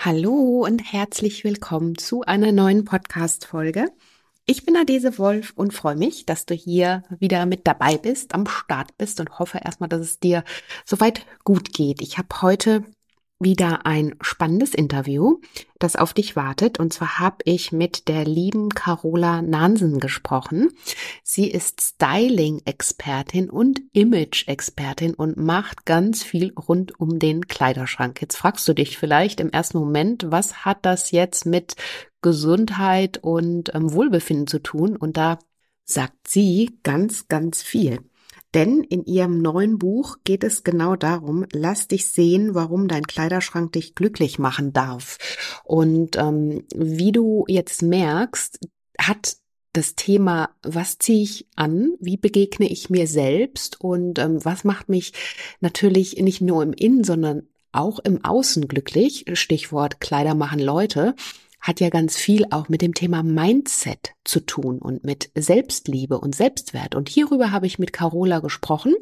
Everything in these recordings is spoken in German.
Hallo und herzlich willkommen zu einer neuen Podcast-Folge. Ich bin Adese Wolf und freue mich, dass du hier wieder mit dabei bist, am Start bist und hoffe erstmal, dass es dir soweit gut geht. Ich habe heute wieder ein spannendes Interview, das auf dich wartet. Und zwar habe ich mit der lieben Carola Nansen gesprochen. Sie ist Styling-Expertin und Image-Expertin und macht ganz viel rund um den Kleiderschrank. Jetzt fragst du dich vielleicht im ersten Moment, was hat das jetzt mit Gesundheit und ähm, Wohlbefinden zu tun? Und da sagt sie ganz, ganz viel. Denn in ihrem neuen Buch geht es genau darum, lass dich sehen, warum dein Kleiderschrank dich glücklich machen darf. Und ähm, wie du jetzt merkst, hat das Thema, was ziehe ich an, wie begegne ich mir selbst und ähm, was macht mich natürlich nicht nur im Innen, sondern auch im Außen glücklich, Stichwort Kleider machen Leute, hat ja ganz viel auch mit dem Thema Mindset zu tun und mit Selbstliebe und Selbstwert. Und hierüber habe ich mit Carola gesprochen,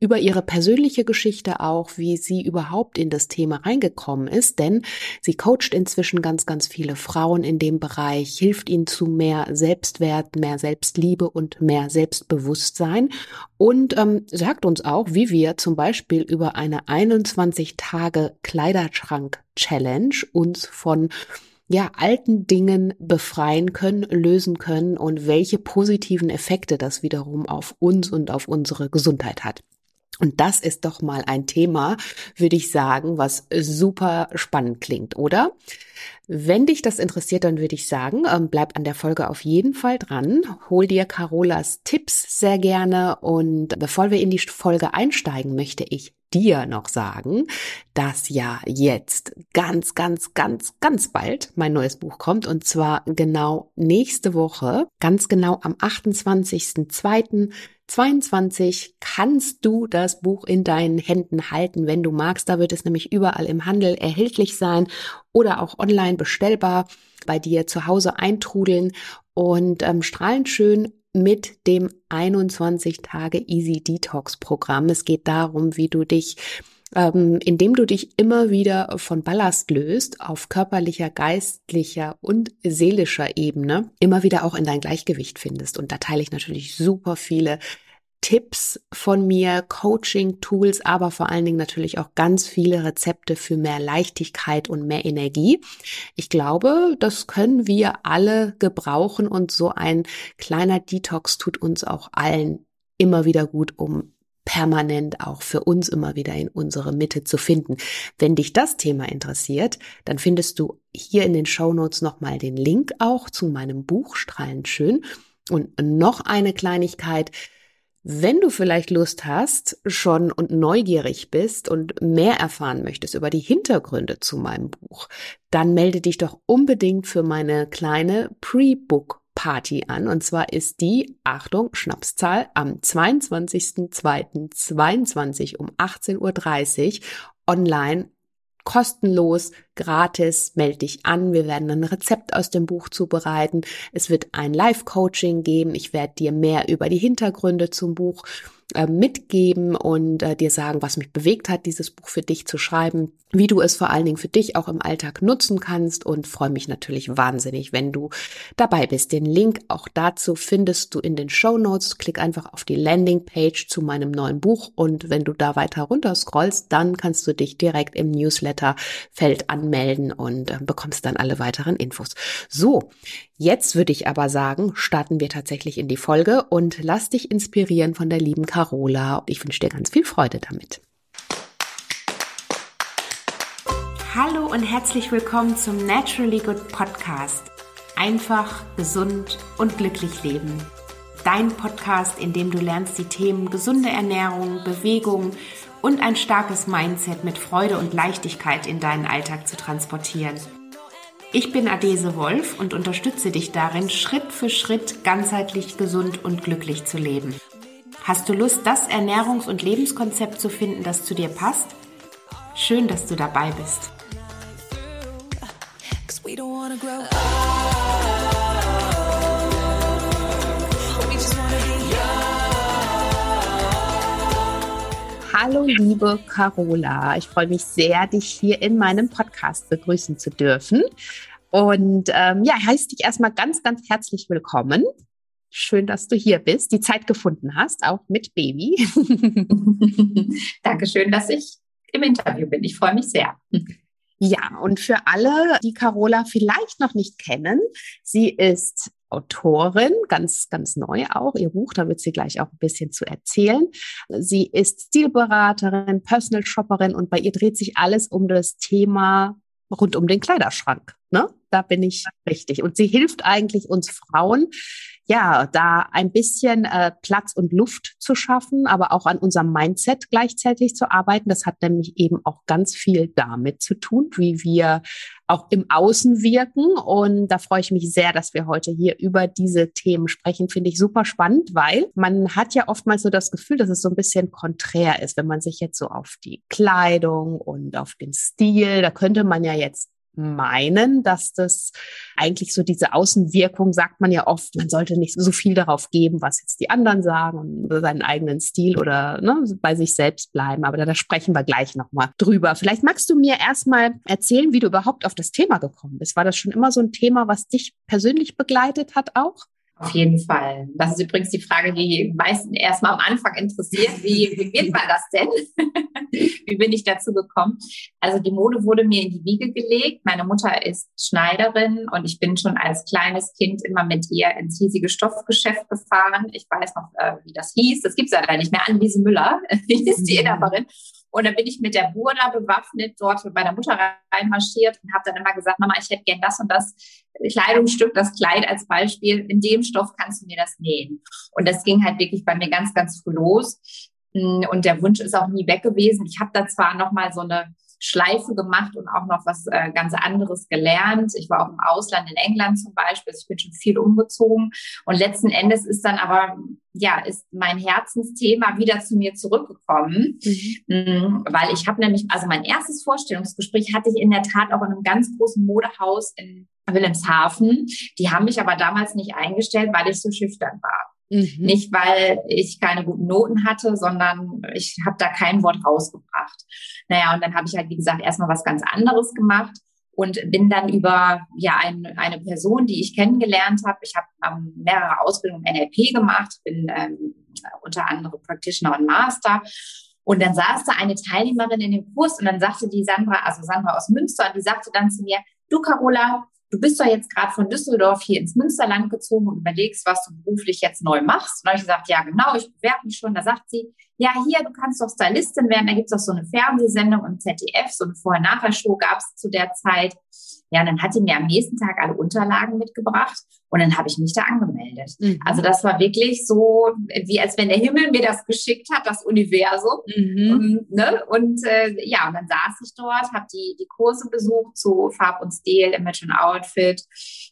über ihre persönliche Geschichte auch, wie sie überhaupt in das Thema reingekommen ist, denn sie coacht inzwischen ganz, ganz viele Frauen in dem Bereich, hilft ihnen zu mehr Selbstwert, mehr Selbstliebe und mehr Selbstbewusstsein und ähm, sagt uns auch, wie wir zum Beispiel über eine 21 Tage Kleiderschrank Challenge uns von ja, alten Dingen befreien können, lösen können und welche positiven Effekte das wiederum auf uns und auf unsere Gesundheit hat. Und das ist doch mal ein Thema, würde ich sagen, was super spannend klingt, oder? Wenn dich das interessiert, dann würde ich sagen, ähm, bleib an der Folge auf jeden Fall dran. Hol dir Carolas Tipps sehr gerne. Und bevor wir in die Folge einsteigen, möchte ich dir noch sagen, dass ja jetzt ganz, ganz, ganz, ganz bald mein neues Buch kommt und zwar genau nächste Woche, ganz genau am 28.02.22 kannst du das Buch in deinen Händen halten, wenn du magst. Da wird es nämlich überall im Handel erhältlich sein oder auch online bestellbar bei dir zu Hause eintrudeln und ähm, strahlend schön mit dem 21 Tage Easy Detox Programm. Es geht darum, wie du dich ähm, indem du dich immer wieder von Ballast löst, auf körperlicher, geistlicher und seelischer Ebene, immer wieder auch in dein Gleichgewicht findest. Und da teile ich natürlich super viele Tipps von mir, Coaching-Tools, aber vor allen Dingen natürlich auch ganz viele Rezepte für mehr Leichtigkeit und mehr Energie. Ich glaube, das können wir alle gebrauchen und so ein kleiner Detox tut uns auch allen immer wieder gut, um permanent auch für uns immer wieder in unsere Mitte zu finden. Wenn dich das Thema interessiert, dann findest du hier in den Show Notes nochmal den Link auch zu meinem Buch Strahlend schön. Und noch eine Kleinigkeit. Wenn du vielleicht Lust hast, schon und neugierig bist und mehr erfahren möchtest über die Hintergründe zu meinem Buch, dann melde dich doch unbedingt für meine kleine Pre-Book Party an. Und zwar ist die, Achtung, Schnapszahl, am 22.02.22 um 18.30 Uhr online kostenlos, gratis, melde dich an. Wir werden ein Rezept aus dem Buch zubereiten. Es wird ein Live-Coaching geben. Ich werde dir mehr über die Hintergründe zum Buch äh, mitgeben und äh, dir sagen, was mich bewegt hat, dieses Buch für dich zu schreiben, wie du es vor allen Dingen für dich auch im Alltag nutzen kannst und freue mich natürlich wahnsinnig, wenn du dabei bist. Den Link auch dazu findest du in den Show Notes. Klick einfach auf die Landingpage zu meinem neuen Buch und wenn du da weiter runter scrollst, dann kannst du dich direkt im Newsletter-Feld anmelden und äh, bekommst dann alle weiteren Infos. So, jetzt würde ich aber sagen, starten wir tatsächlich in die Folge und lass dich inspirieren von der lieben Carola. Ich wünsche dir ganz viel Freude damit. Hallo und herzlich willkommen zum Naturally Good Podcast. Einfach, gesund und glücklich leben. Dein Podcast, in dem du lernst, die Themen gesunde Ernährung, Bewegung und ein starkes Mindset mit Freude und Leichtigkeit in deinen Alltag zu transportieren. Ich bin Adese Wolf und unterstütze dich darin, Schritt für Schritt ganzheitlich gesund und glücklich zu leben. Hast du Lust, das Ernährungs- und Lebenskonzept zu finden, das zu dir passt? Schön, dass du dabei bist. Hallo, liebe Carola. Ich freue mich sehr, dich hier in meinem Podcast begrüßen zu dürfen. Und ähm, ja, heiße dich erstmal ganz, ganz herzlich willkommen. Schön, dass du hier bist, die Zeit gefunden hast, auch mit Baby. Dankeschön, dass ich im Interview bin. Ich freue mich sehr. Ja, und für alle, die Carola vielleicht noch nicht kennen, sie ist Autorin, ganz, ganz neu auch. Ihr Buch, da wird sie gleich auch ein bisschen zu erzählen. Sie ist Stilberaterin, Personal Shopperin und bei ihr dreht sich alles um das Thema rund um den Kleiderschrank. Ne? Da bin ich richtig. Und sie hilft eigentlich uns Frauen, ja, da ein bisschen äh, Platz und Luft zu schaffen, aber auch an unserem Mindset gleichzeitig zu arbeiten. Das hat nämlich eben auch ganz viel damit zu tun, wie wir auch im Außen wirken. Und da freue ich mich sehr, dass wir heute hier über diese Themen sprechen. Finde ich super spannend, weil man hat ja oftmals so das Gefühl, dass es so ein bisschen konträr ist, wenn man sich jetzt so auf die Kleidung und auf den Stil, da könnte man ja jetzt meinen, dass das eigentlich so diese Außenwirkung sagt man ja oft, man sollte nicht so viel darauf geben, was jetzt die anderen sagen und seinen eigenen Stil oder ne, bei sich selbst bleiben. Aber da, da sprechen wir gleich nochmal drüber. Vielleicht magst du mir erstmal erzählen, wie du überhaupt auf das Thema gekommen bist. War das schon immer so ein Thema, was dich persönlich begleitet hat auch? Auf jeden Fall. Das ist übrigens die Frage, die meisten erstmal am Anfang interessiert. Wie, wie wird man das denn? wie bin ich dazu gekommen? Also die Mode wurde mir in die Wiege gelegt. Meine Mutter ist Schneiderin und ich bin schon als kleines Kind immer mit ihr ins hiesige Stoffgeschäft gefahren. Ich weiß noch, äh, wie das hieß. Das gibt es leider nicht mehr. Anwiese Müller ist die mhm. Inhaberin. Und dann bin ich mit der Burda bewaffnet dort mit meiner Mutter reinmarschiert und habe dann immer gesagt, Mama, ich hätte gern das und das Kleidungsstück, das Kleid als Beispiel. In dem Stoff kannst du mir das nähen. Und das ging halt wirklich bei mir ganz, ganz früh los. Und der Wunsch ist auch nie weg gewesen. Ich habe da zwar noch mal so eine Schleife gemacht und auch noch was äh, ganz anderes gelernt. Ich war auch im Ausland, in England zum Beispiel. Also ich bin schon viel umgezogen. Und letzten Endes ist dann aber, ja, ist mein Herzensthema wieder zu mir zurückgekommen. Mhm. Weil ich habe nämlich, also mein erstes Vorstellungsgespräch hatte ich in der Tat auch in einem ganz großen Modehaus in Wilhelmshaven. Die haben mich aber damals nicht eingestellt, weil ich so schüchtern war. Mhm. Nicht, weil ich keine guten Noten hatte, sondern ich habe da kein Wort rausgebracht. Naja, und dann habe ich halt, wie gesagt, erstmal was ganz anderes gemacht und bin dann über ja ein, eine Person, die ich kennengelernt habe. Ich habe ähm, mehrere Ausbildungen NLP gemacht, bin ähm, unter anderem Practitioner und Master. Und dann saß da eine Teilnehmerin in dem Kurs und dann sagte die Sandra, also Sandra aus Münster, und die sagte dann zu mir, du Carola, du bist doch jetzt gerade von Düsseldorf hier ins Münsterland gezogen und überlegst, was du beruflich jetzt neu machst. Und habe ich gesagt, ja genau, ich bewerbe mich schon. Da sagt sie, ja hier, du kannst doch Stylistin werden. Da gibt es doch so eine Fernsehsendung im ZDF, so eine Vorher-Nachher-Show gab es zu der Zeit. Ja, und dann hat die mir am nächsten Tag alle Unterlagen mitgebracht und dann habe ich mich da angemeldet. Mhm. Also das war wirklich so, wie als wenn der Himmel mir das geschickt hat, das Universum. Mhm. Und, ne? und äh, ja, und dann saß ich dort, habe die, die Kurse besucht zu Farb und Stil, Image und Outfit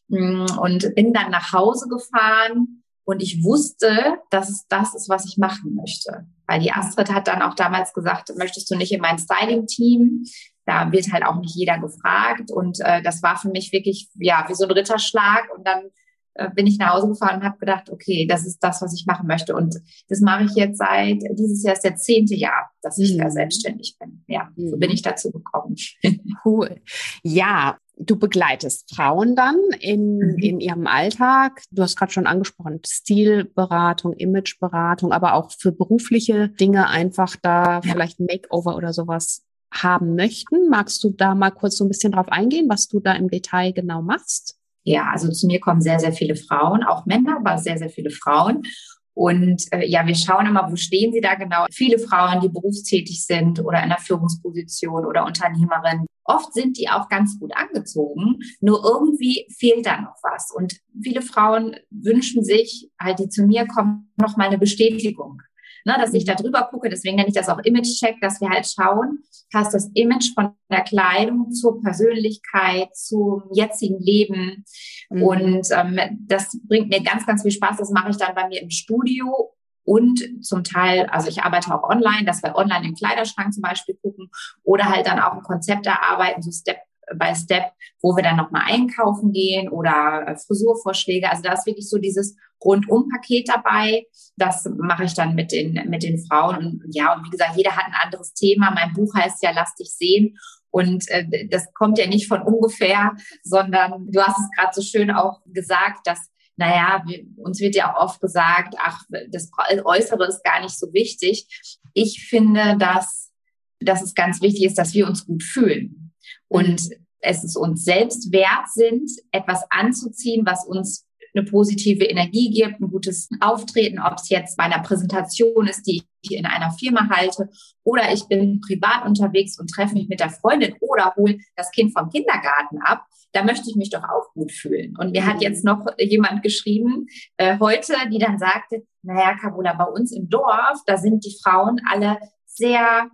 mm, und bin dann nach Hause gefahren und ich wusste, dass es das ist, was ich machen möchte. Weil die Astrid hat dann auch damals gesagt, möchtest du nicht in mein Styling-Team? Da wird halt auch nicht jeder gefragt. Und äh, das war für mich wirklich, ja, wie so ein Ritterschlag. Und dann äh, bin ich nach Hause gefahren und habe gedacht, okay, das ist das, was ich machen möchte. Und das mache ich jetzt seit, dieses Jahr ist der zehnte Jahr, dass ich mhm. da selbstständig bin. Ja, mhm. so bin ich dazu gekommen. Cool. Ja, du begleitest Frauen dann in, mhm. in ihrem Alltag. Du hast gerade schon angesprochen, Stilberatung, Imageberatung, aber auch für berufliche Dinge einfach da ja. vielleicht ein Makeover oder sowas haben möchten. Magst du da mal kurz so ein bisschen drauf eingehen, was du da im Detail genau machst? Ja, also zu mir kommen sehr, sehr viele Frauen, auch Männer, aber sehr, sehr viele Frauen. Und äh, ja, wir schauen immer, wo stehen sie da genau. Viele Frauen, die berufstätig sind oder in einer Führungsposition oder Unternehmerin. Oft sind die auch ganz gut angezogen, nur irgendwie fehlt da noch was. Und viele Frauen wünschen sich, halt, die zu mir kommen, noch mal eine Bestätigung ne, dass ich da drüber gucke. Deswegen nenne ich das auch Image-Check, dass wir halt schauen, passt das Image von der Kleidung zur Persönlichkeit, zum jetzigen Leben. Mhm. Und ähm, das bringt mir ganz, ganz viel Spaß. Das mache ich dann bei mir im Studio und zum Teil, also ich arbeite auch online, dass wir online im Kleiderschrank zum Beispiel gucken oder halt dann auch ein Konzept erarbeiten, so Step by Step, wo wir dann nochmal einkaufen gehen oder äh, Frisurvorschläge. Also da ist wirklich so dieses Rundum-Paket dabei. Das mache ich dann mit den, mit den Frauen. Und ja, und wie gesagt, jeder hat ein anderes Thema. Mein Buch heißt ja Lass dich sehen. Und äh, das kommt ja nicht von ungefähr, sondern du hast es gerade so schön auch gesagt, dass naja, wir, uns wird ja auch oft gesagt, ach, das Äußere ist gar nicht so wichtig. Ich finde, dass, dass es ganz wichtig ist, dass wir uns gut fühlen. Und mhm. es ist uns selbst wert sind, etwas anzuziehen, was uns eine positive Energie gibt, ein gutes Auftreten, ob es jetzt bei einer Präsentation ist, die ich in einer Firma halte, oder ich bin privat unterwegs und treffe mich mit der Freundin oder hole das Kind vom Kindergarten ab, da möchte ich mich doch auch gut fühlen. Und mir hat mhm. jetzt noch jemand geschrieben äh, heute, die dann sagte, naja, Carola, bei uns im Dorf, da sind die Frauen alle sehr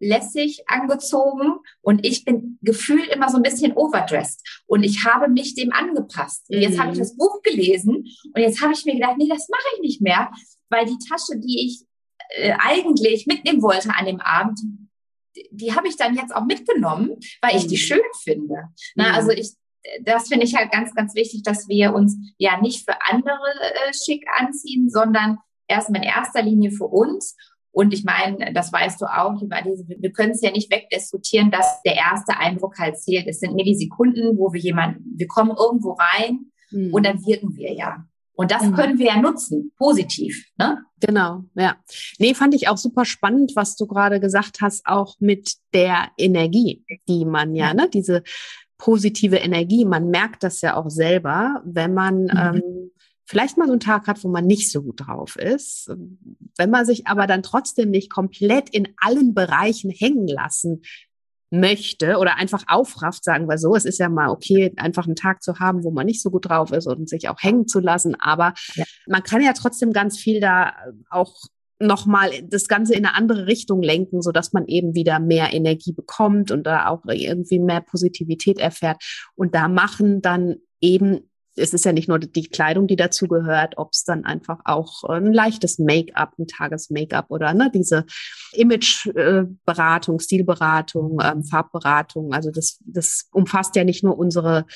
lässig angezogen und ich bin gefühlt immer so ein bisschen overdressed und ich habe mich dem angepasst. Und jetzt mhm. habe ich mhm. das Buch gelesen und jetzt habe ich mir gedacht, nee, das mache ich nicht mehr, weil die Tasche, die ich äh, eigentlich mitnehmen wollte an dem Abend, die, die habe ich dann jetzt auch mitgenommen, weil ich die mhm. schön finde. Na, mhm. also ich das finde ich halt ganz, ganz wichtig, dass wir uns ja nicht für andere äh, schick anziehen, sondern erstmal in erster Linie für uns und ich meine, das weißt du auch, wir können es ja nicht wegdiskutieren, dass der erste Eindruck halt zählt. Es sind Millisekunden, wo wir jemanden, wir kommen irgendwo rein mhm. und dann wirken wir ja. Und das mhm. können wir ja nutzen, positiv. Ne? Genau, ja. Nee, fand ich auch super spannend, was du gerade gesagt hast, auch mit der Energie, die man ja, ja. ne, diese positive Energie, man merkt das ja auch selber, wenn man mhm. ähm, vielleicht mal so einen Tag hat, wo man nicht so gut drauf ist. Wenn man sich aber dann trotzdem nicht komplett in allen Bereichen hängen lassen möchte oder einfach aufrafft, sagen wir so. Es ist ja mal okay, einfach einen Tag zu haben, wo man nicht so gut drauf ist und sich auch hängen zu lassen. Aber ja. man kann ja trotzdem ganz viel da auch nochmal das Ganze in eine andere Richtung lenken, so dass man eben wieder mehr Energie bekommt und da auch irgendwie mehr Positivität erfährt. Und da machen dann eben es ist ja nicht nur die Kleidung, die dazu gehört, ob es dann einfach auch ein leichtes Make-up, ein Tages-Make-up oder ne, diese Image-Beratung, Stilberatung, ähm, Farbberatung. Also das, das umfasst ja nicht nur unsere,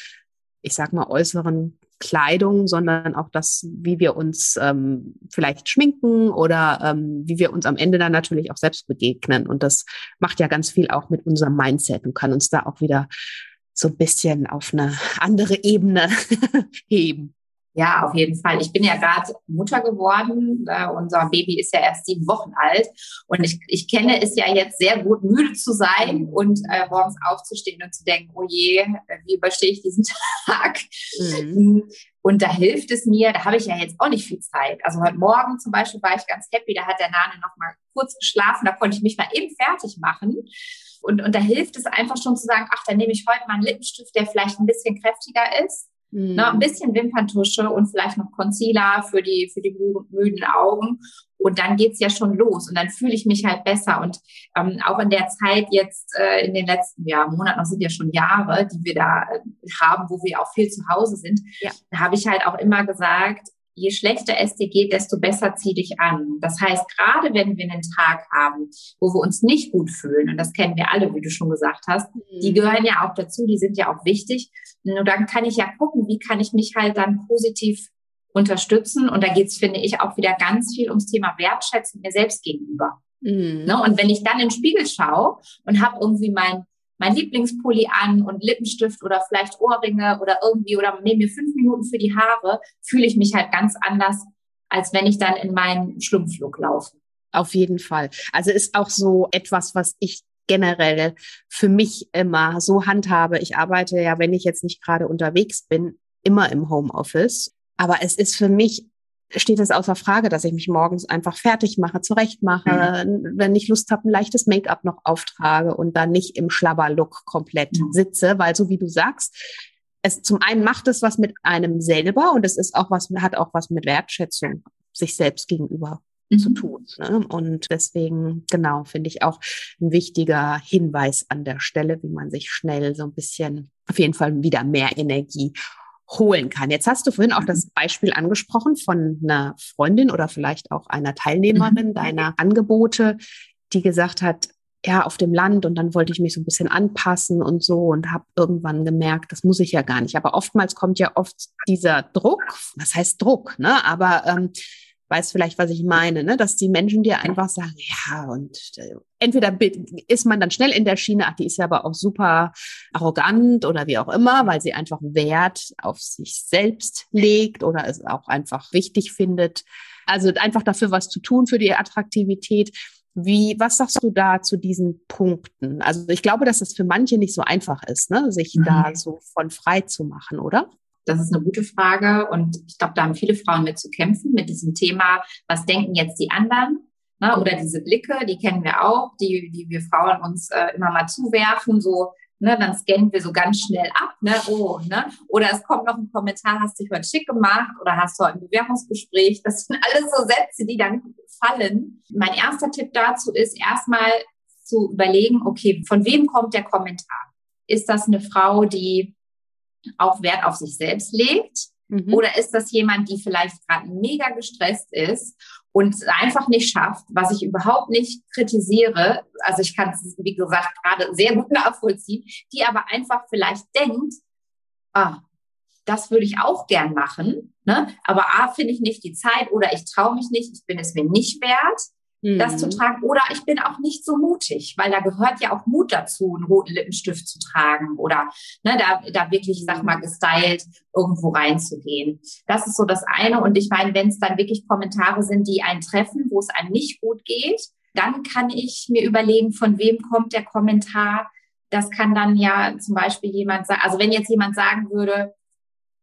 ich sag mal, äußeren Kleidung, sondern auch das, wie wir uns ähm, vielleicht schminken oder ähm, wie wir uns am Ende dann natürlich auch selbst begegnen. Und das macht ja ganz viel auch mit unserem Mindset und kann uns da auch wieder so ein bisschen auf eine andere Ebene heben. Ja, auf jeden Fall. Ich bin ja gerade Mutter geworden. Äh, unser Baby ist ja erst sieben Wochen alt. Und ich, ich kenne es ja jetzt sehr gut, müde zu sein und äh, morgens aufzustehen und zu denken, oh je, wie überstehe ich diesen Tag? Mhm. Und da hilft es mir, da habe ich ja jetzt auch nicht viel Zeit. Also heute Morgen zum Beispiel war ich ganz happy, da hat der Nane noch mal kurz geschlafen, da konnte ich mich mal eben fertig machen. Und, und da hilft es einfach schon zu sagen, ach, dann nehme ich heute mal einen Lippenstift, der vielleicht ein bisschen kräftiger ist. Mhm. Ne, ein bisschen Wimperntusche und vielleicht noch Concealer für die, für die müden Augen. Und dann geht's ja schon los. Und dann fühle ich mich halt besser. Und ähm, auch in der Zeit jetzt, äh, in den letzten ja, Monaten, das sind ja schon Jahre, die wir da äh, haben, wo wir auch viel zu Hause sind, ja. da habe ich halt auch immer gesagt, je schlechter es dir geht, desto besser zieh dich an. Das heißt, gerade wenn wir einen Tag haben, wo wir uns nicht gut fühlen, und das kennen wir alle, wie du schon gesagt hast, mhm. die gehören ja auch dazu, die sind ja auch wichtig. Nur dann kann ich ja gucken, wie kann ich mich halt dann positiv unterstützen. Und da geht's, finde ich, auch wieder ganz viel ums Thema Wertschätzen mir selbst gegenüber. Mhm. Ne? Und wenn ich dann in den Spiegel schaue und habe irgendwie mein mein Lieblingspulli an und Lippenstift oder vielleicht Ohrringe oder irgendwie oder nehme mir fünf Minuten für die Haare, fühle ich mich halt ganz anders, als wenn ich dann in meinen Schlumpflook laufe. Auf jeden Fall. Also ist auch so etwas, was ich generell für mich immer so handhabe. Ich arbeite ja, wenn ich jetzt nicht gerade unterwegs bin, immer im Homeoffice. Aber es ist für mich steht es außer Frage, dass ich mich morgens einfach fertig mache, zurecht mache, mhm. wenn ich Lust habe, ein leichtes Make-up noch auftrage und dann nicht im Schlabberlook komplett mhm. sitze, weil so wie du sagst, es zum einen macht es was mit einem selber und es ist auch was, hat auch was mit Wertschätzung sich selbst gegenüber mhm. zu tun. Ne? Und deswegen, genau, finde ich auch ein wichtiger Hinweis an der Stelle, wie man sich schnell so ein bisschen auf jeden Fall wieder mehr Energie holen kann. Jetzt hast du vorhin auch das mhm. Beispiel angesprochen von einer Freundin oder vielleicht auch einer Teilnehmerin mhm. deiner Angebote, die gesagt hat, ja auf dem Land und dann wollte ich mich so ein bisschen anpassen und so und habe irgendwann gemerkt, das muss ich ja gar nicht. Aber oftmals kommt ja oft dieser Druck, was heißt Druck, ne? Aber ähm, weiß vielleicht, was ich meine, ne? dass die Menschen dir einfach sagen, ja, und äh, entweder ist man dann schnell in der Schiene, ach, die ist ja aber auch super arrogant oder wie auch immer, weil sie einfach Wert auf sich selbst legt oder es auch einfach wichtig findet. Also einfach dafür was zu tun für die Attraktivität. Wie, was sagst du da zu diesen Punkten? Also ich glaube, dass es für manche nicht so einfach ist, ne? sich mhm. da so von frei zu machen, oder? Das ist eine gute Frage und ich glaube, da haben viele Frauen mit zu kämpfen, mit diesem Thema, was denken jetzt die anderen? Ne? Oder diese Blicke, die kennen wir auch, die, die wir Frauen uns äh, immer mal zuwerfen, so, ne, dann scannen wir so ganz schnell ab, ne, oh, ne? Oder es kommt noch ein Kommentar, hast dich heute schick gemacht oder hast du ein Bewerbungsgespräch. Das sind alles so Sätze, die dann fallen. Mein erster Tipp dazu ist erstmal zu überlegen, okay, von wem kommt der Kommentar? Ist das eine Frau, die auch Wert auf sich selbst legt? Mhm. Oder ist das jemand, die vielleicht gerade mega gestresst ist und einfach nicht schafft, was ich überhaupt nicht kritisiere? Also ich kann es, wie gesagt, gerade sehr gut nachvollziehen, die aber einfach vielleicht denkt, ah, das würde ich auch gern machen, ne? aber A, finde ich nicht die Zeit oder ich traue mich nicht, ich bin es mir nicht wert mhm. das zu mhm. tragen. Oder ich bin auch nicht so mutig, weil da gehört ja auch Mut dazu, einen roten Lippenstift zu tragen oder ne, da, da wirklich, sag mal, gestylt irgendwo reinzugehen. Das ist so das eine. Und ich meine, wenn es dann wirklich Kommentare sind, die einen treffen, wo es einem nicht gut geht, dann kann ich mir überlegen, von wem kommt der Kommentar. Das kann dann ja zum Beispiel jemand sagen, also wenn jetzt jemand sagen würde,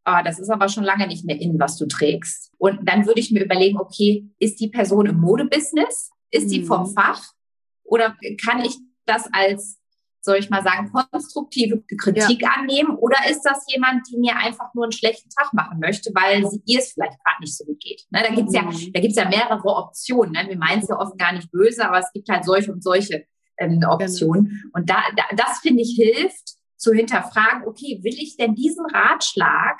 ah, das ist aber schon lange nicht mehr in, was du trägst. Und dann würde ich mir überlegen, okay, ist die Person im Modebusiness? Ist die vom mhm. Fach? Oder kann ich das als, soll ich mal sagen, konstruktive Kritik ja. annehmen? Oder ist das jemand, die mir einfach nur einen schlechten Tag machen möchte, weil sie, ihr es vielleicht gerade nicht so gut geht? Ne, da gibt's mhm. ja, da gibt's ja mehrere Optionen. Ne? Wir meinen es ja oft gar nicht böse, aber es gibt halt solche und solche ähm, Optionen. Genau. Und da, da das finde ich hilft, zu hinterfragen, okay, will ich denn diesen Ratschlag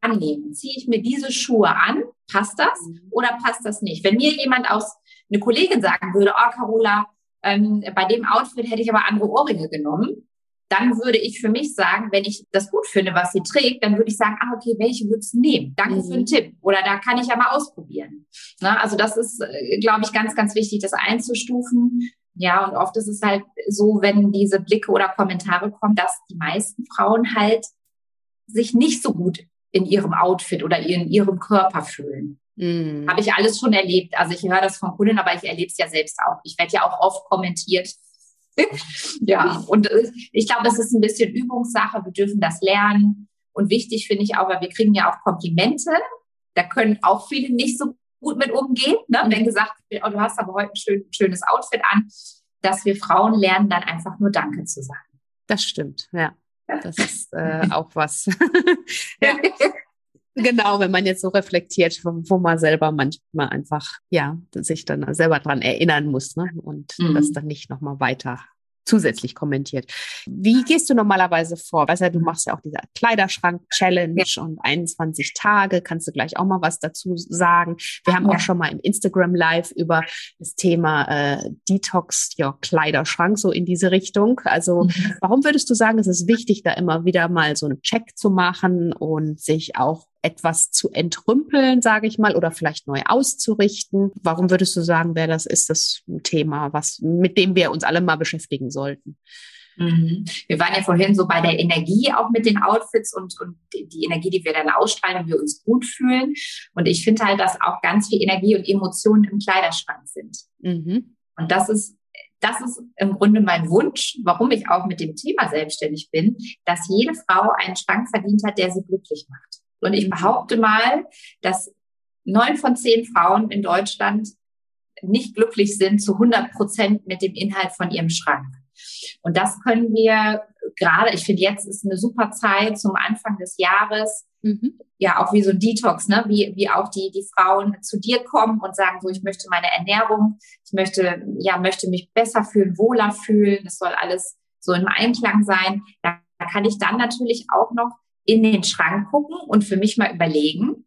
annehmen? Ziehe ich mir diese Schuhe an? Passt das mhm. oder passt das nicht? Wenn mir jemand aus, eine Kollegin sagen würde, oh Carola, ähm, bei dem Outfit hätte ich aber andere Ohrringe genommen, dann würde ich für mich sagen, wenn ich das gut finde, was sie trägt, dann würde ich sagen, ah, okay, welche würdest du nehmen? Danke mhm. für den Tipp. Oder da kann ich ja mal ausprobieren. Na, also das ist, äh, glaube ich, ganz, ganz wichtig, das einzustufen. Ja, und oft ist es halt so, wenn diese Blicke oder Kommentare kommen, dass die meisten Frauen halt sich nicht so gut in ihrem Outfit oder in ihrem Körper fühlen. Mm. Habe ich alles schon erlebt. Also ich höre das von Kunden, aber ich erlebe es ja selbst auch. Ich werde ja auch oft kommentiert. ja, und äh, ich glaube, es ist ein bisschen Übungssache. Wir dürfen das lernen. Und wichtig finde ich auch, weil wir kriegen ja auch Komplimente. Da können auch viele nicht so gut mit umgehen. Ne? Wenn gesagt wird, oh, du hast aber heute ein schön, schönes Outfit an, dass wir Frauen lernen, dann einfach nur Danke zu sagen. Das stimmt, ja. Das ist äh, auch was. ja. Genau, wenn man jetzt so reflektiert, wo man selber manchmal einfach, ja, sich dann selber dran erinnern muss ne? und mhm. das dann nicht nochmal weiter zusätzlich kommentiert. Wie gehst du normalerweise vor? Weißt du, du machst ja auch diese Kleiderschrank-Challenge ja. und 21 Tage. Kannst du gleich auch mal was dazu sagen? Wir haben ja. auch schon mal im Instagram Live über das Thema äh, Detox, ja, Kleiderschrank, so in diese Richtung. Also, mhm. warum würdest du sagen, es ist wichtig, da immer wieder mal so einen Check zu machen und sich auch etwas zu entrümpeln, sage ich mal, oder vielleicht neu auszurichten. Warum würdest du sagen, wer das ist, das ein Thema, was, mit dem wir uns alle mal beschäftigen sollten? Mhm. Wir waren ja vorhin so bei der Energie auch mit den Outfits und, und die Energie, die wir dann ausstrahlen, wenn wir uns gut fühlen. Und ich finde halt, dass auch ganz viel Energie und Emotionen im Kleiderschrank sind. Mhm. Und das ist das ist im Grunde mein Wunsch, warum ich auch mit dem Thema selbstständig bin, dass jede Frau einen Schrank verdient hat, der sie glücklich macht. Und ich behaupte mal, dass neun von zehn Frauen in Deutschland nicht glücklich sind zu 100 Prozent mit dem Inhalt von ihrem Schrank. Und das können wir gerade, ich finde, jetzt ist eine super Zeit zum Anfang des Jahres, mhm. ja, auch wie so ein Detox, ne? wie, wie auch die, die Frauen zu dir kommen und sagen, so, ich möchte meine Ernährung, ich möchte, ja, möchte mich besser fühlen, wohler fühlen, es soll alles so im Einklang sein. Da kann ich dann natürlich auch noch in den Schrank gucken und für mich mal überlegen,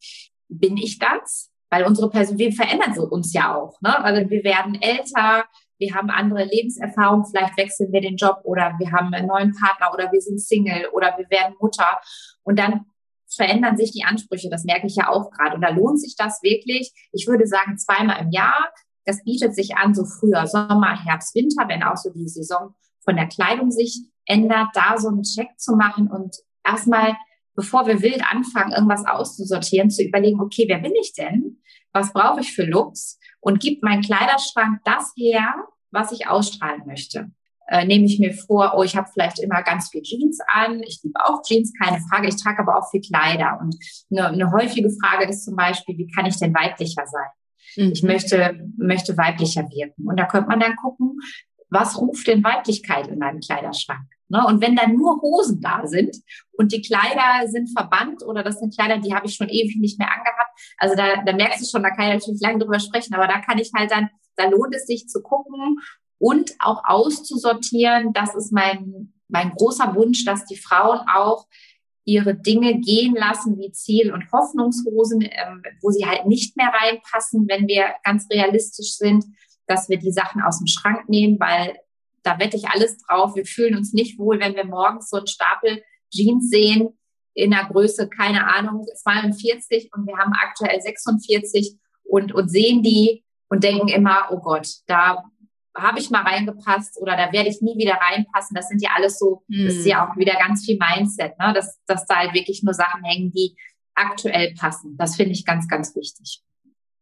bin ich das? Weil unsere Person, wir verändern uns ja auch. Ne? Also wir werden älter, wir haben andere Lebenserfahrung, vielleicht wechseln wir den Job oder wir haben einen neuen Partner oder wir sind Single oder wir werden Mutter. Und dann verändern sich die Ansprüche, das merke ich ja auch gerade. Und da lohnt sich das wirklich, ich würde sagen, zweimal im Jahr. Das bietet sich an, so früher Sommer, Herbst, Winter, wenn auch so die Saison von der Kleidung sich ändert, da so einen Check zu machen und erstmal, bevor wir wild anfangen, irgendwas auszusortieren, zu überlegen, okay, wer bin ich denn? Was brauche ich für Looks? Und gibt mein Kleiderschrank das her, was ich ausstrahlen möchte? Äh, nehme ich mir vor, oh, ich habe vielleicht immer ganz viel Jeans an. Ich liebe auch Jeans, keine Frage. Ich trage aber auch viel Kleider. Und eine, eine häufige Frage ist zum Beispiel, wie kann ich denn weiblicher sein? Mhm. Ich möchte, möchte weiblicher wirken. Und da könnte man dann gucken, was ruft denn Weiblichkeit in meinem Kleiderschrank? Ne? Und wenn dann nur Hosen da sind und die Kleider sind verbannt oder das sind Kleider, die habe ich schon ewig nicht mehr angehabt, also da, da merkst du schon, da kann ich natürlich lange drüber sprechen, aber da kann ich halt dann, da lohnt es sich zu gucken und auch auszusortieren. Das ist mein, mein großer Wunsch, dass die Frauen auch ihre Dinge gehen lassen wie Ziel- und Hoffnungshosen, ähm, wo sie halt nicht mehr reinpassen, wenn wir ganz realistisch sind dass wir die Sachen aus dem Schrank nehmen, weil da wette ich alles drauf. Wir fühlen uns nicht wohl, wenn wir morgens so einen Stapel Jeans sehen in der Größe, keine Ahnung, 42 und wir haben aktuell 46 und, und sehen die und denken immer, oh Gott, da habe ich mal reingepasst oder da werde ich nie wieder reinpassen. Das sind ja alles so, mm. das ist ja auch wieder ganz viel Mindset, ne? dass, dass da halt wirklich nur Sachen hängen, die aktuell passen. Das finde ich ganz, ganz wichtig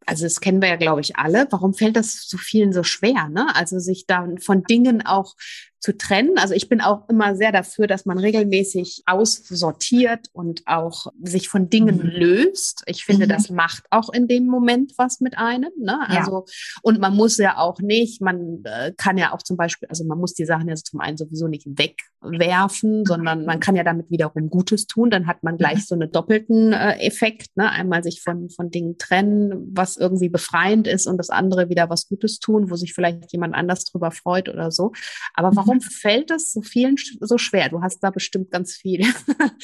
also das kennen wir ja, glaube ich, alle. Warum fällt das so vielen so schwer? Ne? Also sich dann von Dingen auch zu trennen. Also ich bin auch immer sehr dafür, dass man regelmäßig aussortiert und auch sich von Dingen mhm. löst. Ich finde, mhm. das macht auch in dem Moment was mit einem. Ne? Also ja. und man muss ja auch nicht, man äh, kann ja auch zum Beispiel, also man muss die Sachen ja zum einen sowieso nicht wegwerfen, sondern man kann ja damit wiederum Gutes tun. Dann hat man gleich mhm. so einen doppelten äh, Effekt. Ne? Einmal sich von von Dingen trennen, was irgendwie befreiend ist, und das andere wieder was Gutes tun, wo sich vielleicht jemand anders drüber freut oder so. Aber warum warum fällt das so vielen so schwer? Du hast da bestimmt ganz viel.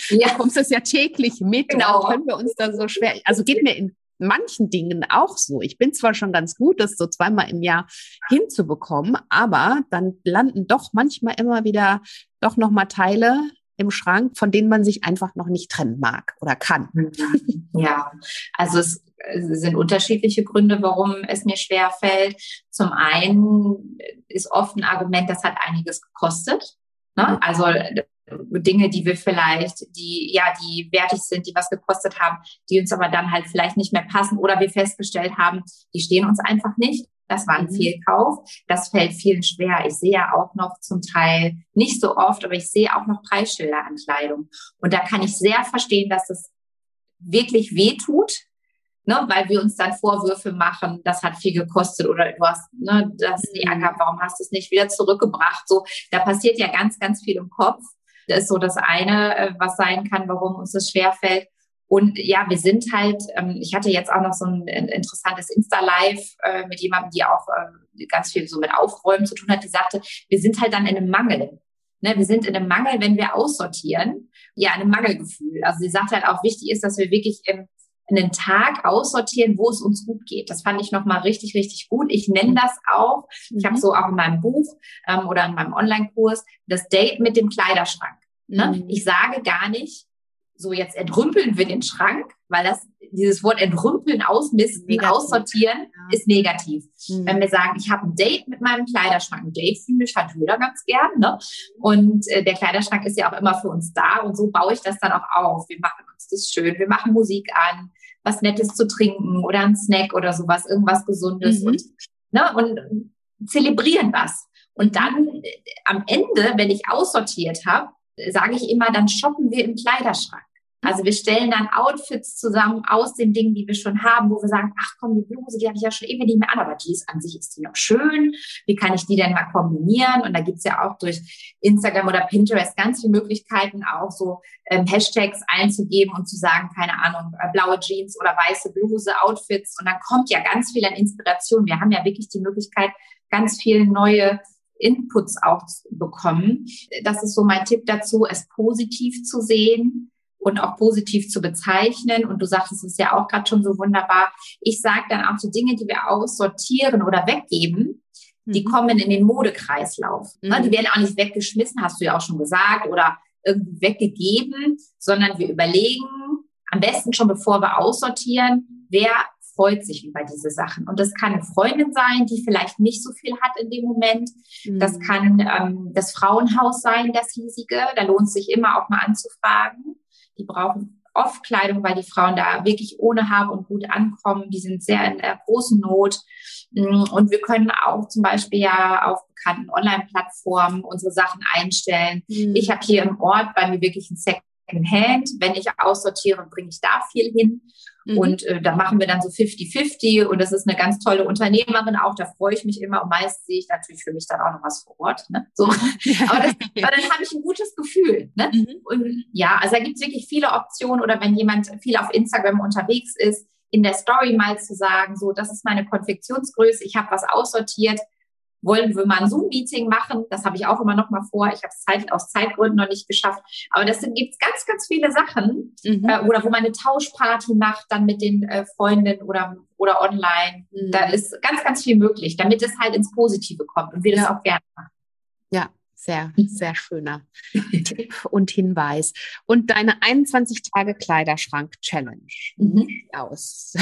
Ja. Du kommst das ja täglich mit. Genau. Warum können wir uns da so schwer? Also geht mir in manchen Dingen auch so. Ich bin zwar schon ganz gut, das so zweimal im Jahr hinzubekommen, aber dann landen doch manchmal immer wieder doch noch mal Teile im Schrank, von denen man sich einfach noch nicht trennen mag oder kann. Ja, also es sind unterschiedliche Gründe, warum es mir schwer fällt. Zum einen ist oft ein Argument, das hat einiges gekostet. Ne? Mhm. Also Dinge, die wir vielleicht, die ja, die wertig sind, die was gekostet haben, die uns aber dann halt vielleicht nicht mehr passen oder wir festgestellt haben, die stehen uns einfach nicht. Das war ein mhm. Fehlkauf. Das fällt vielen schwer. Ich sehe ja auch noch zum Teil nicht so oft, aber ich sehe auch noch Preisschilder an Kleidung. Und da kann ich sehr verstehen, dass das wirklich weh tut, ne, weil wir uns dann Vorwürfe machen, das hat viel gekostet oder du hast ne, das nie angehabt, warum hast du es nicht wieder zurückgebracht? So, da passiert ja ganz, ganz viel im Kopf. Das ist so das eine, äh, was sein kann, warum uns das schwerfällt. Und ja, wir sind halt, ähm, ich hatte jetzt auch noch so ein interessantes Insta-Live äh, mit jemandem, die auch äh, ganz viel so mit Aufräumen zu tun hat, die sagte, wir sind halt dann in einem Mangel. Ne, wir sind in einem Mangel, wenn wir aussortieren, ja, in einem Mangelgefühl. Also sie sagt halt auch, wichtig ist, dass wir wirklich im, einen Tag aussortieren, wo es uns gut geht. Das fand ich nochmal richtig, richtig gut. Ich nenne das auch, mhm. ich habe so auch in meinem Buch ähm, oder in meinem Online-Kurs, das Date mit dem Kleiderschrank. Ne? Mhm. Ich sage gar nicht, so jetzt entrümpeln wir den Schrank, weil das dieses Wort entrümpeln, ausmisten, negativ. aussortieren ja. ist negativ. Mhm. Wenn wir sagen, ich habe ein Date mit meinem Kleiderschrank, ein Date finde ich halt jeder ganz gern, ne? Und äh, der Kleiderschrank ist ja auch immer für uns da und so baue ich das dann auch auf. Wir machen uns das schön, wir machen Musik an, was Nettes zu trinken oder ein Snack oder sowas, irgendwas Gesundes mhm. und ne und zelebrieren was. Und dann äh, am Ende, wenn ich aussortiert habe, sage ich immer, dann shoppen wir im Kleiderschrank. Also wir stellen dann Outfits zusammen aus den Dingen, die wir schon haben, wo wir sagen, ach komm, die Bluse, die habe ich ja schon ewig nicht mehr an, aber die ist an sich ist die noch schön. Wie kann ich die denn mal kombinieren? Und da gibt's ja auch durch Instagram oder Pinterest ganz viele Möglichkeiten, auch so ähm, Hashtags einzugeben und zu sagen, keine Ahnung, äh, blaue Jeans oder weiße Bluse, Outfits. Und dann kommt ja ganz viel an Inspiration. Wir haben ja wirklich die Möglichkeit, ganz viele neue Inputs auch bekommen. Das ist so mein Tipp dazu, es positiv zu sehen und auch positiv zu bezeichnen. Und du sagtest es ja auch gerade schon so wunderbar. Ich sage dann auch so Dinge, die wir aussortieren oder weggeben, die mhm. kommen in den Modekreislauf. Ne? Mhm. Die werden auch nicht weggeschmissen, hast du ja auch schon gesagt, oder irgendwie weggegeben, sondern wir überlegen am besten schon, bevor wir aussortieren, wer freut sich über diese Sachen. Und das kann eine Freundin sein, die vielleicht nicht so viel hat in dem Moment. Mhm. Das kann ähm, das Frauenhaus sein, das hiesige. Da lohnt es sich immer auch mal anzufragen. Die brauchen oft Kleidung, weil die Frauen da wirklich ohne Hab und Gut ankommen. Die sind sehr in der großen Not. Mm, und wir können auch zum Beispiel ja auf bekannten Online-Plattformen unsere Sachen einstellen. Mhm. Ich habe hier im Ort bei mir wirklich ein Second Hand. Wenn ich aussortiere, bringe ich da viel hin. Mhm. Und äh, da machen wir dann so 50-50 und das ist eine ganz tolle Unternehmerin auch, da freue ich mich immer und meist sehe ich natürlich für mich dann auch noch was vor Ort. Ne? So. aber, das, aber dann habe ich ein gutes Gefühl. Ne? Mhm. Und ja, also da gibt es wirklich viele Optionen oder wenn jemand viel auf Instagram unterwegs ist, in der Story mal zu sagen, so, das ist meine Konfektionsgröße, ich habe was aussortiert, wollen wir mal ein Zoom-Meeting machen. Das habe ich auch immer noch mal vor. Ich habe es Zeit, aus Zeitgründen noch nicht geschafft. Aber das gibt es ganz, ganz viele Sachen. Mhm. Äh, oder wo man eine Tauschparty macht, dann mit den äh, Freundinnen oder, oder online. Mhm. Da ist ganz, ganz viel möglich, damit es halt ins Positive kommt und wir ja. das auch gerne machen. Ja, sehr, mhm. sehr schöner Tipp und Hinweis. Und deine 21 Tage Kleiderschrank Challenge mhm. aus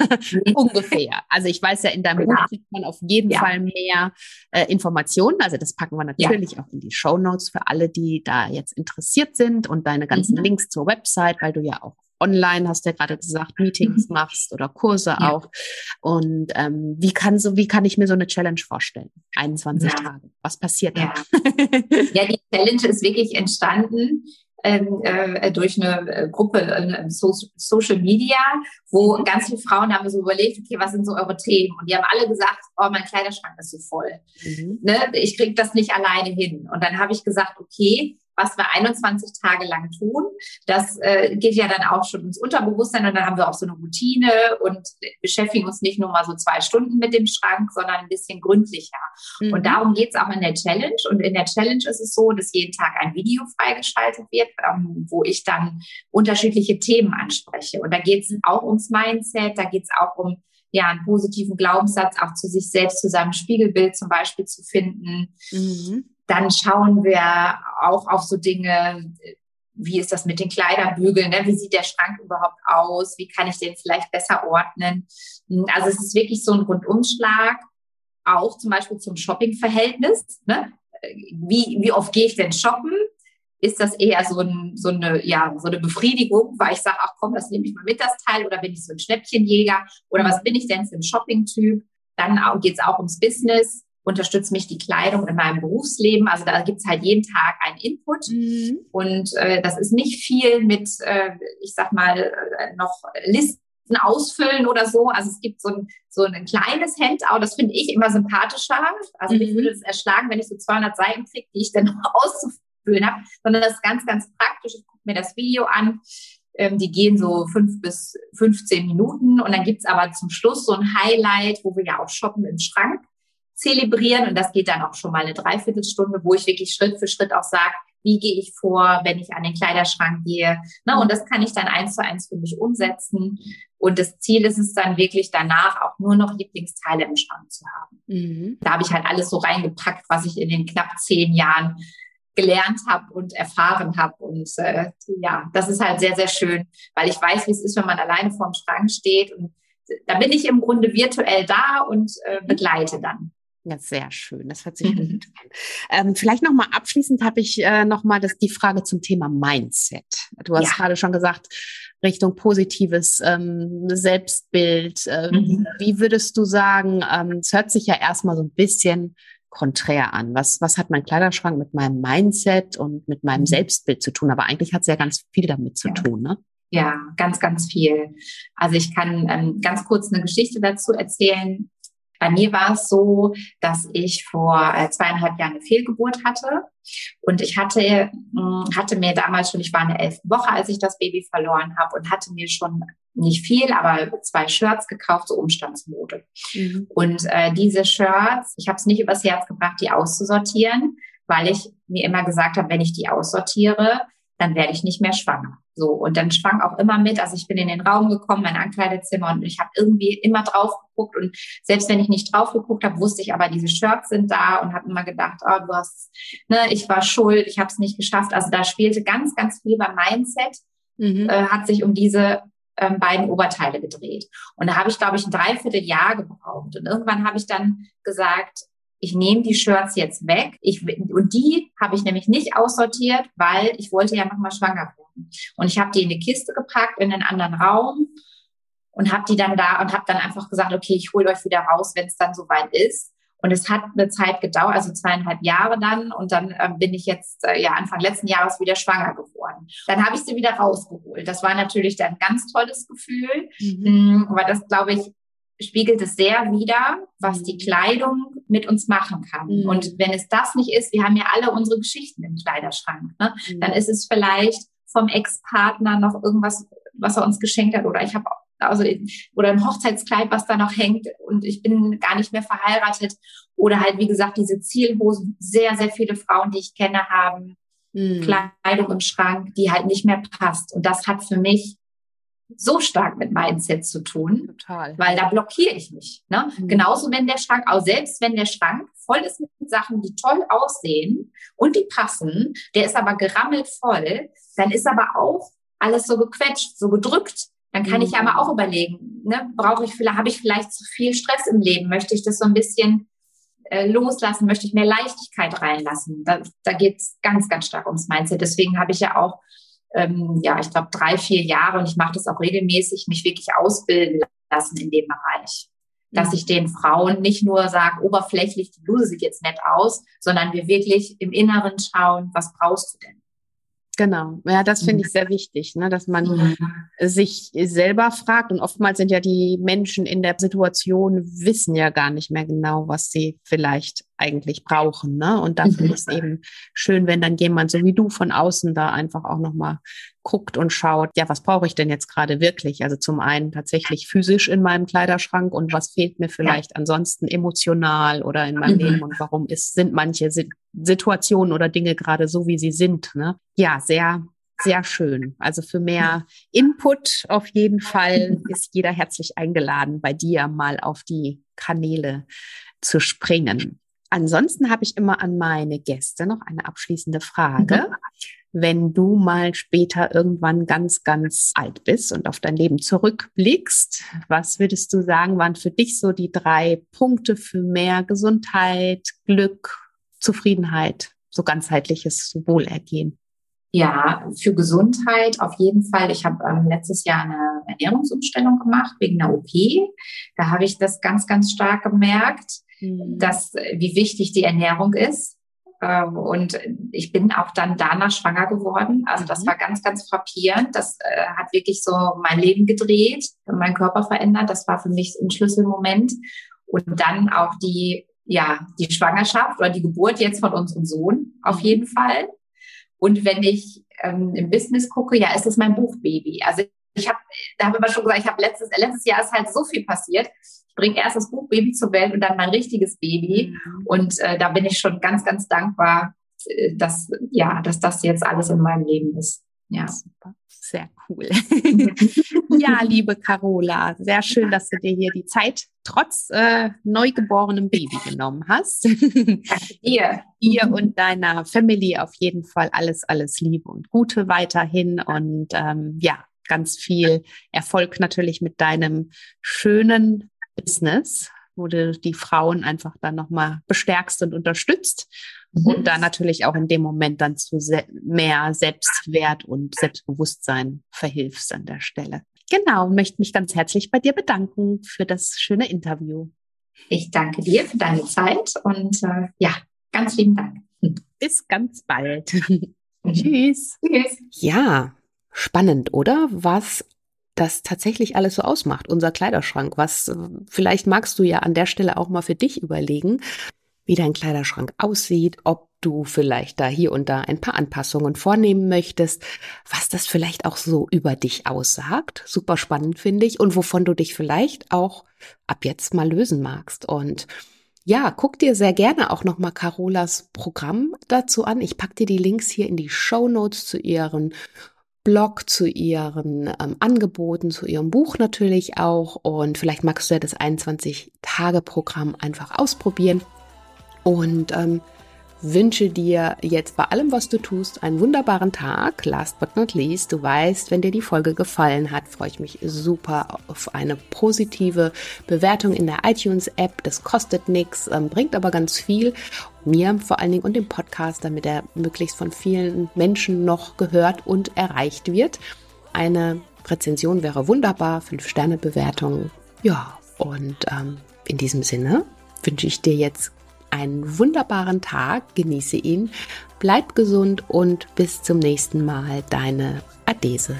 ungefähr. Also ich weiß ja, in deinem Buch kriegt man auf jeden ja. Fall mehr äh, Informationen. Also das packen wir natürlich ja. auch in die Show Notes für alle, die da jetzt interessiert sind und deine ganzen mhm. Links zur Website, weil du ja auch online, hast du ja gerade gesagt, Meetings mhm. machst oder Kurse ja. auch. Und ähm, wie kann so, wie kann ich mir so eine Challenge vorstellen? 21 ja. Tage. Was passiert ja. da? ja, die Challenge ist wirklich entstanden. Ähm, äh, durch eine äh, Gruppe äh, so Social Media, wo mhm. ganz viele Frauen haben so überlegt, okay, was sind so eure Themen? Und die haben alle gesagt, oh, mein Kleiderschrank ist so voll. Mhm. Ne? Ich kriege das nicht alleine hin. Und dann habe ich gesagt, okay, was wir 21 Tage lang tun. Das äh, geht ja dann auch schon ins Unterbewusstsein und dann haben wir auch so eine Routine und beschäftigen uns nicht nur mal so zwei Stunden mit dem Schrank, sondern ein bisschen gründlicher. Mhm. Und darum geht es auch in der Challenge. Und in der Challenge ist es so, dass jeden Tag ein Video freigeschaltet wird, ähm, wo ich dann unterschiedliche Themen anspreche. Und da geht es auch ums Mindset, da geht es auch um ja, einen positiven Glaubenssatz auch zu sich selbst, zu seinem Spiegelbild zum Beispiel zu finden. Mhm. Dann schauen wir auch auf so Dinge, wie ist das mit den Kleiderbügeln, ne? wie sieht der Schrank überhaupt aus, wie kann ich den vielleicht besser ordnen. Also es ist wirklich so ein Rundumschlag, auch zum Beispiel zum Shoppingverhältnis. Ne? Wie, wie oft gehe ich denn shoppen? Ist das eher so, ein, so, eine, ja, so eine Befriedigung, weil ich sage, ach komm, das nehme ich mal mit, das Teil, oder bin ich so ein Schnäppchenjäger, oder was bin ich denn für ein Shopping-Typ? Dann geht es auch ums Business unterstützt mich die Kleidung in meinem Berufsleben. Also da gibt's halt jeden Tag einen Input. Mhm. Und äh, das ist nicht viel mit, äh, ich sag mal, äh, noch Listen ausfüllen oder so. Also es gibt so ein, so ein kleines Handout, das finde ich immer sympathischer. Also mhm. mich würde es erschlagen, wenn ich so 200 Seiten kriege, die ich dann noch auszufüllen habe, sondern das ist ganz, ganz praktisch. Ich gucke mir das Video an. Ähm, die gehen so fünf bis 15 Minuten und dann gibt's aber zum Schluss so ein Highlight, wo wir ja auch shoppen im Schrank zelebrieren. Und das geht dann auch schon mal eine Dreiviertelstunde, wo ich wirklich Schritt für Schritt auch sage, wie gehe ich vor, wenn ich an den Kleiderschrank gehe. Ne, und das kann ich dann eins zu eins für mich umsetzen. Und das Ziel ist es dann wirklich danach auch nur noch Lieblingsteile im Schrank zu haben. Mhm. Da habe ich halt alles so reingepackt, was ich in den knapp zehn Jahren gelernt habe und erfahren habe. Und äh, ja, das ist halt sehr, sehr schön, weil ich weiß, wie es ist, wenn man alleine vorm Schrank steht. Und da bin ich im Grunde virtuell da und äh, begleite dann. Ja, sehr schön. Das hört sich mhm. gut an. Ähm, vielleicht nochmal abschließend habe ich äh, nochmal die Frage zum Thema Mindset. Du hast ja. gerade schon gesagt, Richtung positives ähm, Selbstbild. Ähm, mhm. Wie würdest du sagen, ähm, es hört sich ja erstmal so ein bisschen konträr an. Was, was hat mein Kleiderschrank mit meinem Mindset und mit meinem mhm. Selbstbild zu tun? Aber eigentlich hat es ja ganz viel damit zu ja. tun, ne? Ja, ganz, ganz viel. Also ich kann ähm, ganz kurz eine Geschichte dazu erzählen. Bei mir war es so, dass ich vor äh, zweieinhalb Jahren eine Fehlgeburt hatte. Und ich hatte, mh, hm, hatte mir damals schon, ich war eine elfte Woche, als ich das Baby verloren habe und hatte mir schon nicht viel, aber zwei Shirts gekauft, so Umstandsmode. Mhm. Und äh, diese Shirts, ich habe es nicht übers Herz gebracht, die auszusortieren, weil ich mir immer gesagt habe, wenn ich die aussortiere, dann werde ich nicht mehr schwanger. So, und dann schwang auch immer mit, also ich bin in den Raum gekommen, mein Ankleidezimmer und ich habe irgendwie immer drauf geguckt und selbst wenn ich nicht drauf geguckt habe, wusste ich aber, diese Shirts sind da und habe immer gedacht, oh, du hast, ne, ich war schuld, ich habe es nicht geschafft. Also da spielte ganz, ganz viel beim Mindset, mhm. äh, hat sich um diese ähm, beiden Oberteile gedreht. Und da habe ich, glaube ich, ein Dreivierteljahr gebraucht. Und irgendwann habe ich dann gesagt, ich nehme die Shirts jetzt weg. Ich, und die habe ich nämlich nicht aussortiert, weil ich wollte ja nochmal schwanger werden. Und ich habe die in eine Kiste gepackt, in einen anderen Raum und habe die dann da und habe dann einfach gesagt, okay, ich hole euch wieder raus, wenn es dann soweit ist. Und es hat eine Zeit gedauert, also zweieinhalb Jahre dann. Und dann äh, bin ich jetzt äh, ja Anfang letzten Jahres wieder schwanger geworden. Dann habe ich sie wieder rausgeholt. Das war natürlich dann ein ganz tolles Gefühl, mhm. weil mm, das, glaube ich, spiegelt es sehr wider, was die mhm. Kleidung mit uns machen kann. Mhm. Und wenn es das nicht ist, wir haben ja alle unsere Geschichten im Kleiderschrank, ne? Mhm. dann ist es vielleicht vom Ex-Partner noch irgendwas, was er uns geschenkt hat. Oder ich habe also oder ein Hochzeitskleid, was da noch hängt und ich bin gar nicht mehr verheiratet. Oder halt, wie gesagt, diese Zielhosen. Sehr, sehr viele Frauen, die ich kenne, haben mhm. Kleidung im Schrank, die halt nicht mehr passt. Und das hat für mich so stark mit Mindset zu tun, Total. weil da blockiere ich mich. Ne? Mhm. Genauso wenn der Schrank, auch selbst wenn der Schrank voll ist mit Sachen, die toll aussehen und die passen, der ist aber gerammelt voll, dann ist aber auch alles so gequetscht, so gedrückt. Dann kann mhm. ich aber auch überlegen, ne, brauche ich vielleicht, habe ich vielleicht zu viel Stress im Leben? Möchte ich das so ein bisschen äh, loslassen? Möchte ich mehr Leichtigkeit reinlassen? Da, da geht es ganz, ganz stark ums Mindset. Deswegen habe ich ja auch ähm, ja, ich glaube, drei, vier Jahre und ich mache das auch regelmäßig, mich wirklich ausbilden lassen in dem Bereich. Dass mhm. ich den Frauen nicht nur sage, oberflächlich, die Bluse sieht jetzt nett aus, sondern wir wirklich im Inneren schauen, was brauchst du denn? Genau, ja, das finde mhm. ich sehr wichtig, ne, dass man mhm. sich selber fragt. Und oftmals sind ja die Menschen in der Situation, wissen ja gar nicht mehr genau, was sie vielleicht eigentlich brauchen. Ne? Und da finde ich es eben schön, wenn dann jemand so wie du von außen da einfach auch nochmal guckt und schaut, ja, was brauche ich denn jetzt gerade wirklich? Also zum einen tatsächlich physisch in meinem Kleiderschrank und was fehlt mir vielleicht ansonsten emotional oder in meinem mhm. Leben und warum ist, sind manche Situationen oder Dinge gerade so, wie sie sind. Ne? Ja, sehr, sehr schön. Also für mehr Input auf jeden Fall ist jeder herzlich eingeladen, bei dir mal auf die Kanäle zu springen. Ansonsten habe ich immer an meine Gäste noch eine abschließende Frage. Mhm. Wenn du mal später irgendwann ganz, ganz alt bist und auf dein Leben zurückblickst, was würdest du sagen, waren für dich so die drei Punkte für mehr Gesundheit, Glück, Zufriedenheit, so ganzheitliches Wohlergehen? Ja, für Gesundheit auf jeden Fall. Ich habe ähm, letztes Jahr eine Ernährungsumstellung gemacht wegen einer OP. Da habe ich das ganz, ganz stark gemerkt, mhm. dass wie wichtig die Ernährung ist. Ähm, und ich bin auch dann danach schwanger geworden. Also das mhm. war ganz, ganz frappierend. Das äh, hat wirklich so mein Leben gedreht, mein Körper verändert. Das war für mich ein Schlüsselmoment. Und dann auch die, ja, die Schwangerschaft oder die Geburt jetzt von unserem Sohn auf mhm. jeden Fall. Und wenn ich ähm, im Business gucke, ja, ist es mein Buchbaby. Also ich habe, da habe ich immer schon gesagt, ich habe letztes, letztes Jahr ist halt so viel passiert. Ich bringe erst das Buchbaby zur Welt und dann mein richtiges Baby. Mhm. Und äh, da bin ich schon ganz, ganz dankbar, äh, dass, ja, dass das jetzt alles in meinem Leben ist. Ja. Super. Sehr cool. ja, liebe Carola, sehr schön, dass du dir hier die Zeit trotz äh, neugeborenem Baby genommen hast. Dir. Dir und deiner Familie auf jeden Fall alles, alles Liebe und Gute weiterhin und ähm, ja, ganz viel Erfolg natürlich mit deinem schönen Business, wo du die Frauen einfach dann nochmal bestärkst und unterstützt mhm. und da natürlich auch in dem Moment dann zu mehr Selbstwert und Selbstbewusstsein verhilfst an der Stelle. Genau, und möchte mich ganz herzlich bei dir bedanken für das schöne Interview. Ich danke dir für deine Zeit und äh, ja, ganz lieben Dank. Bis ganz bald. Tschüss. Tschüss. Ja, spannend, oder? Was das tatsächlich alles so ausmacht, unser Kleiderschrank. Was vielleicht magst du ja an der Stelle auch mal für dich überlegen, wie dein Kleiderschrank aussieht, ob du vielleicht da hier und da ein paar Anpassungen vornehmen möchtest, was das vielleicht auch so über dich aussagt. Super spannend finde ich und wovon du dich vielleicht auch ab jetzt mal lösen magst. Und ja, guck dir sehr gerne auch nochmal Carolas Programm dazu an. Ich pack dir die Links hier in die Show Notes zu ihren Blog, zu ihren ähm, Angeboten, zu ihrem Buch natürlich auch. Und vielleicht magst du ja das 21-Tage-Programm einfach ausprobieren. Und ähm, wünsche dir jetzt bei allem, was du tust, einen wunderbaren Tag. Last but not least, du weißt, wenn dir die Folge gefallen hat, freue ich mich super auf eine positive Bewertung in der iTunes-App. Das kostet nichts, ähm, bringt aber ganz viel. Mir vor allen Dingen und dem Podcast, damit er möglichst von vielen Menschen noch gehört und erreicht wird. Eine Rezension wäre wunderbar, fünf Sterne Bewertung. Ja, und ähm, in diesem Sinne wünsche ich dir jetzt einen wunderbaren Tag, genieße ihn, bleib gesund und bis zum nächsten Mal, deine Adese.